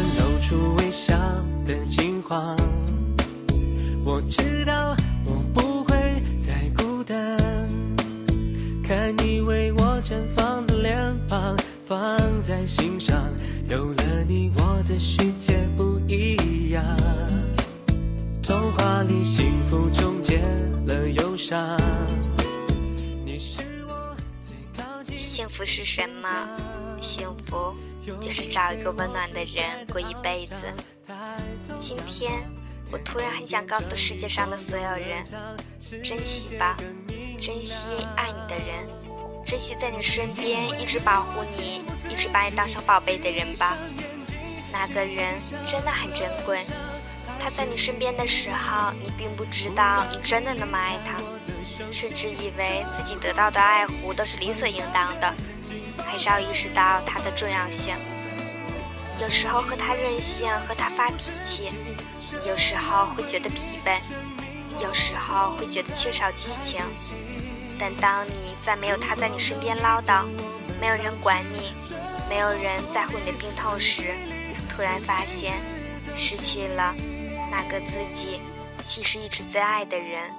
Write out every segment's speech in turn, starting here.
露出微笑的金黄，我知道我不会再孤单。看你为我绽放的脸庞，放在心上，有了你，我的世界不一样。童话里幸福终结了忧伤，你是我最靠近。幸福是什么？幸福就是找一个温暖的人过一辈子。今天我突然很想告诉世界上的所有人：珍惜吧，珍惜爱你的人，珍惜在你身边一直保护你、一直把你当成宝贝的人吧。那个人真的很珍贵，他在你身边的时候，你并不知道你真的那么爱他，甚至以为自己得到的爱护都是理所应当的。很少意识到他的重要性。有时候和他任性，和他发脾气；有时候会觉得疲惫，有时候会觉得缺少激情。但当你在没有他在你身边唠叨，没有人管你，没有人在乎你的病痛时，突然发现失去了那个自己其实一直最爱的人。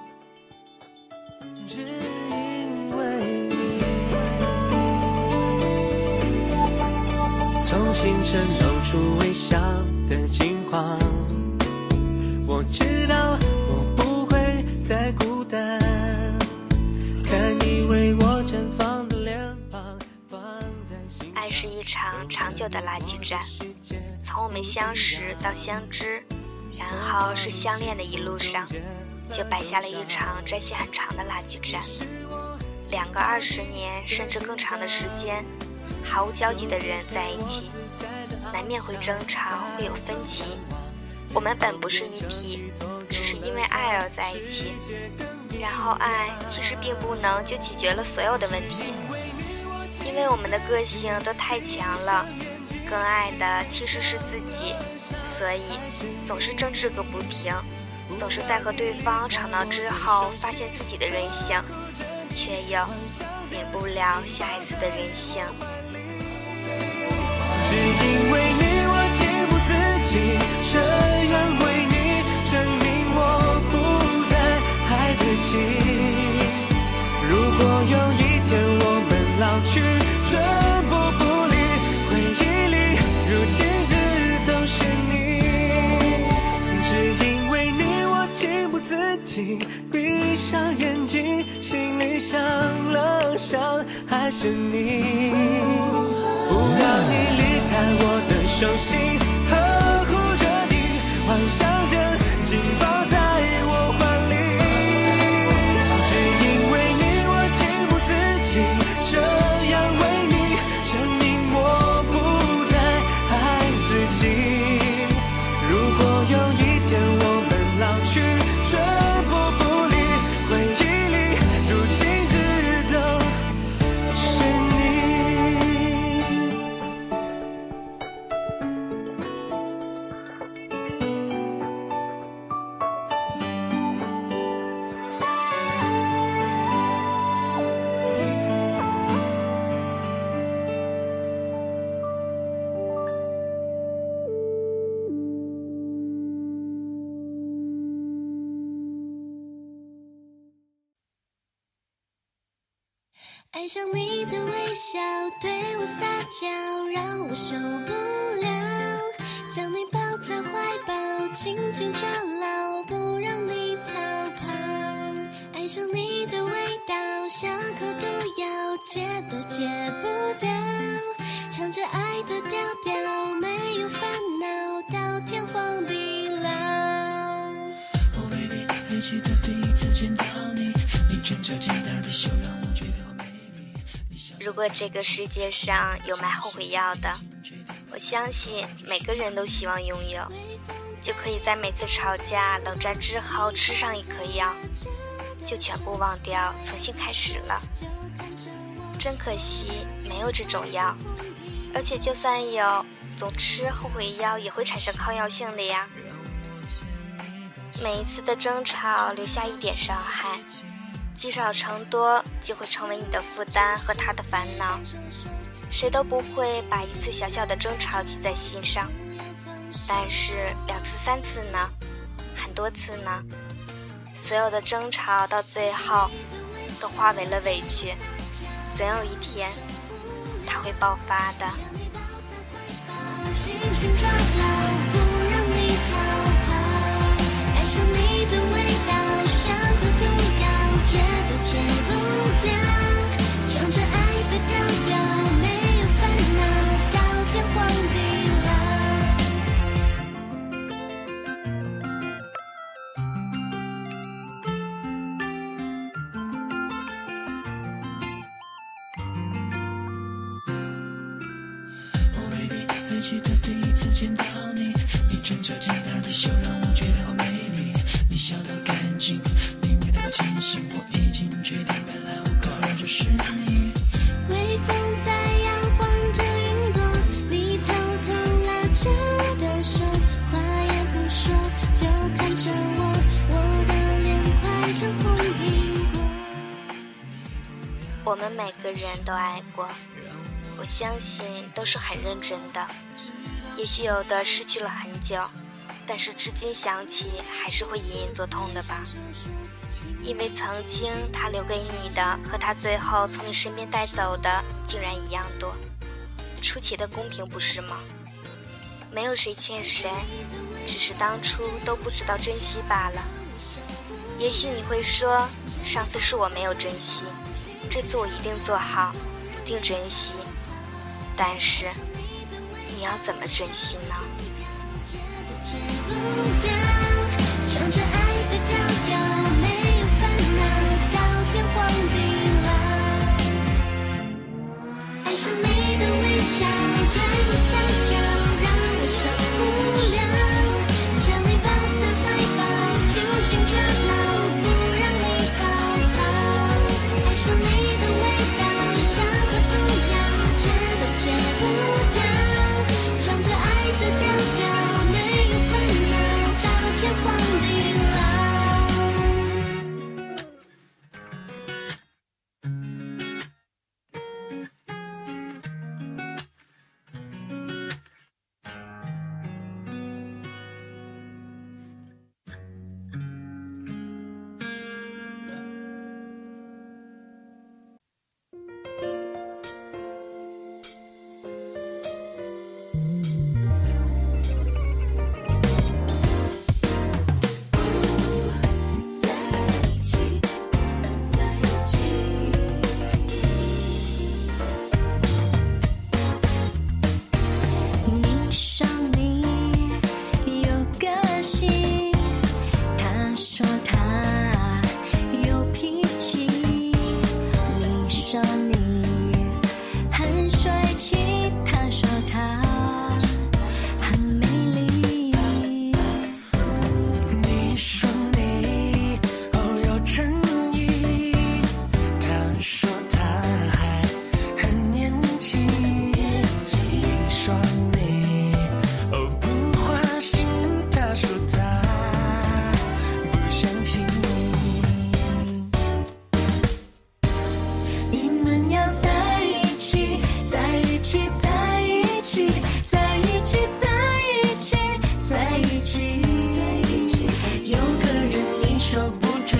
从清晨露出微笑的金黄，我知道我不会再孤单。看你为我绽放的脸庞，放在心爱是一场长久的拉锯战，从我们相识到相知，然后是相恋的一路上，就摆下了一场战线很长的拉锯战。两个二十年甚至更长的时间。毫无交集的人在一起，难免会争吵，会有分歧。我们本不是一体，只是因为爱而在一起。然后爱其实并不能就解决了所有的问题，因为我们的个性都太强了，更爱的其实是自己，所以总是争执个不停，总是在和对方吵闹之后发现自己的任性，却又免不了下一次的任性。只因为你，我情不自禁这样为你证明我不再孩子气。如果有一天我们老去，寸步不离，回忆里如镜子都是你。只因为你，我情不自禁闭上眼睛，心里想了想，还是你，手心爱上你的微笑，对我撒娇，让我受不了。将你抱在怀抱，紧紧抓牢，不让你逃跑。爱上你的味道，像颗毒药，戒都戒不掉。唱着爱的调调，没有烦恼，到天荒地老。Oh baby，还记得第一次见到你，你卷着简单的手让我觉得好美丽。你笑如果这个世界上有卖后悔药的，我相信每个人都希望拥有，就可以在每次吵架、冷战之后吃上一颗药，就全部忘掉，重新开始了。真可惜，没有这种药，而且就算有，总吃后悔药也会产生抗药性的呀。每一次的争吵留下一点伤害。积少成多，就会成为你的负担和他的烦恼。谁都不会把一次小小的争吵记在心上，但是两次、三次呢？很多次呢？所有的争吵到最后都化为了委屈，总有一天他会爆发的。记得第一次见到你，你嘴角简单的笑让我觉得好美丽。你笑得干净，你味道的清新，我已经决定未来我靠的就是你。微风在摇晃着云朵，你偷偷拉着我的手，话也不说就看着我，我的脸快成红苹果。我们每个人都爱过，我相信都是很认真的。也许有的失去了很久，但是至今想起还是会隐隐作痛的吧。因为曾经他留给你的和他最后从你身边带走的竟然一样多，出奇的公平不是吗？没有谁欠谁，只是当初都不知道珍惜罢了。也许你会说，上次是我没有珍惜，这次我一定做好，一定珍惜。但是。你要怎么珍惜呢？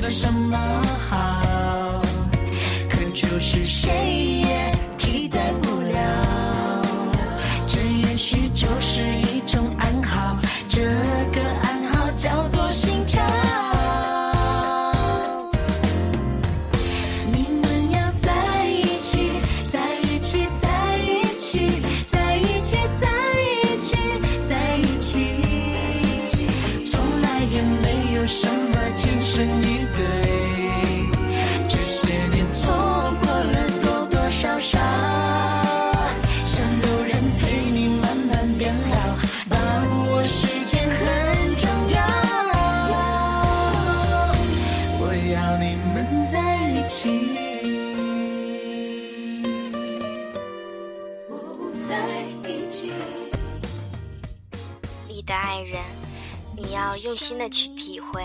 什么好？可就是谁也替代不了。这也许就是一种暗号，这个暗号叫做心跳。你们要在一起，在一起，在一起，在一起，在一起，在一起，从来也没。有什么天生一对？你要用心的去体会，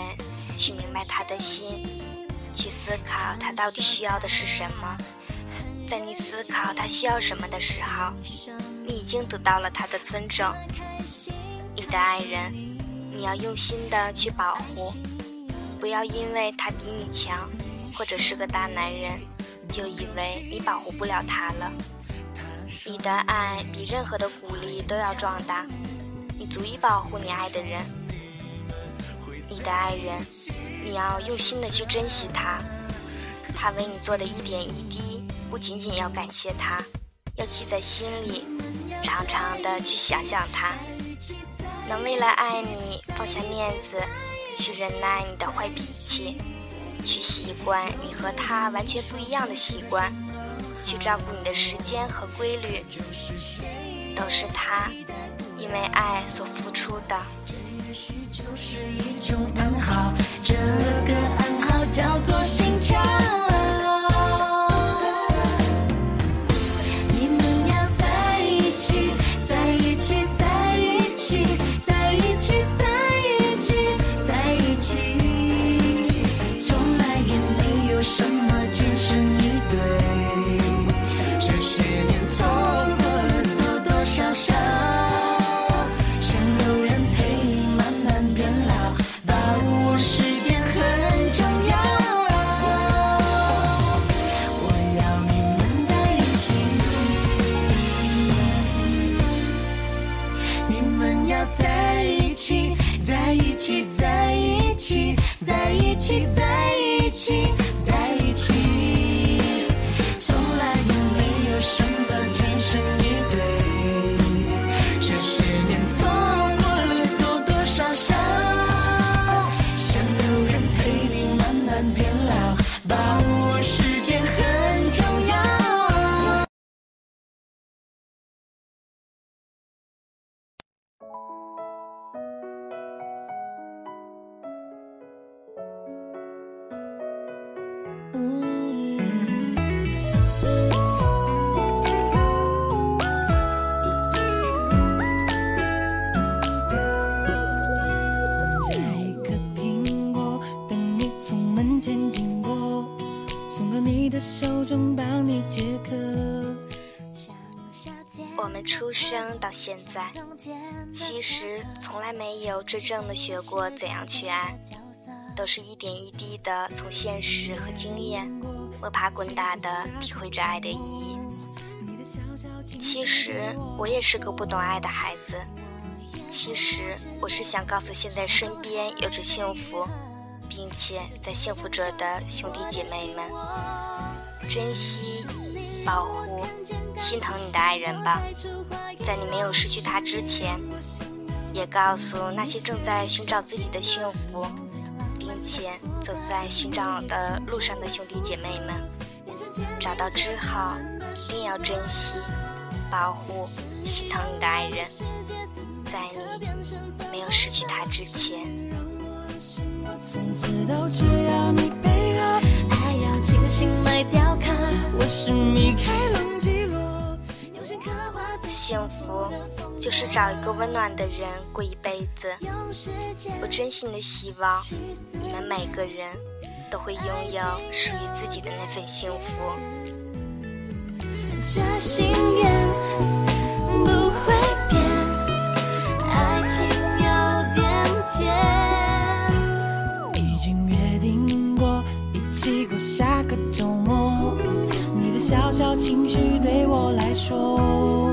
去明白他的心，去思考他到底需要的是什么。在你思考他需要什么的时候，你已经得到了他的尊重。你的爱人，你要用心的去保护，不要因为他比你强，或者是个大男人，就以为你保护不了他了。你的爱比任何的鼓励都要壮大，你足以保护你爱的人。你的爱人，你要用心的去珍惜他，他为你做的一点一滴，不仅仅要感谢他，要记在心里，常常的去想想他。能为了爱你放下面子，去忍耐你的坏脾气，去习惯你和他完全不一样的习惯。去照顾你的时间和规律，都是他因为爱所付出的。就出生到现在，其实从来没有真正的学过怎样去爱，都是一点一滴的从现实和经验摸爬滚打的体会着爱的意义。其实我也是个不懂爱的孩子，其实我是想告诉现在身边有着幸福，并且在幸福着的兄弟姐妹们，珍惜、保护、心疼你的爱人吧，在你没有失去他之前，也告诉那些正在寻找自己的幸福，并且走在寻找的路上的兄弟姐妹们，找到之后一定要珍惜、保护、心疼你的爱人，在你没有失去他之前。从此都只要你配合，爱要精心来雕刻。我是米开朗，幸福就是找一个温暖的人过一辈子。我真心的希望你们每个人都会拥有属于自己的那份幸福。这心愿不会变，爱情有点甜。已经约定过，一起过下个周末。你的小小情绪对我来说，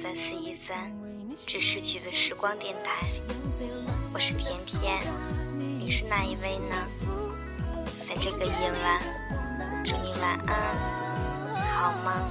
三四一三，致逝去的时光电台，我是甜甜，你是哪一位呢？在这个夜晚，祝你晚安，好吗？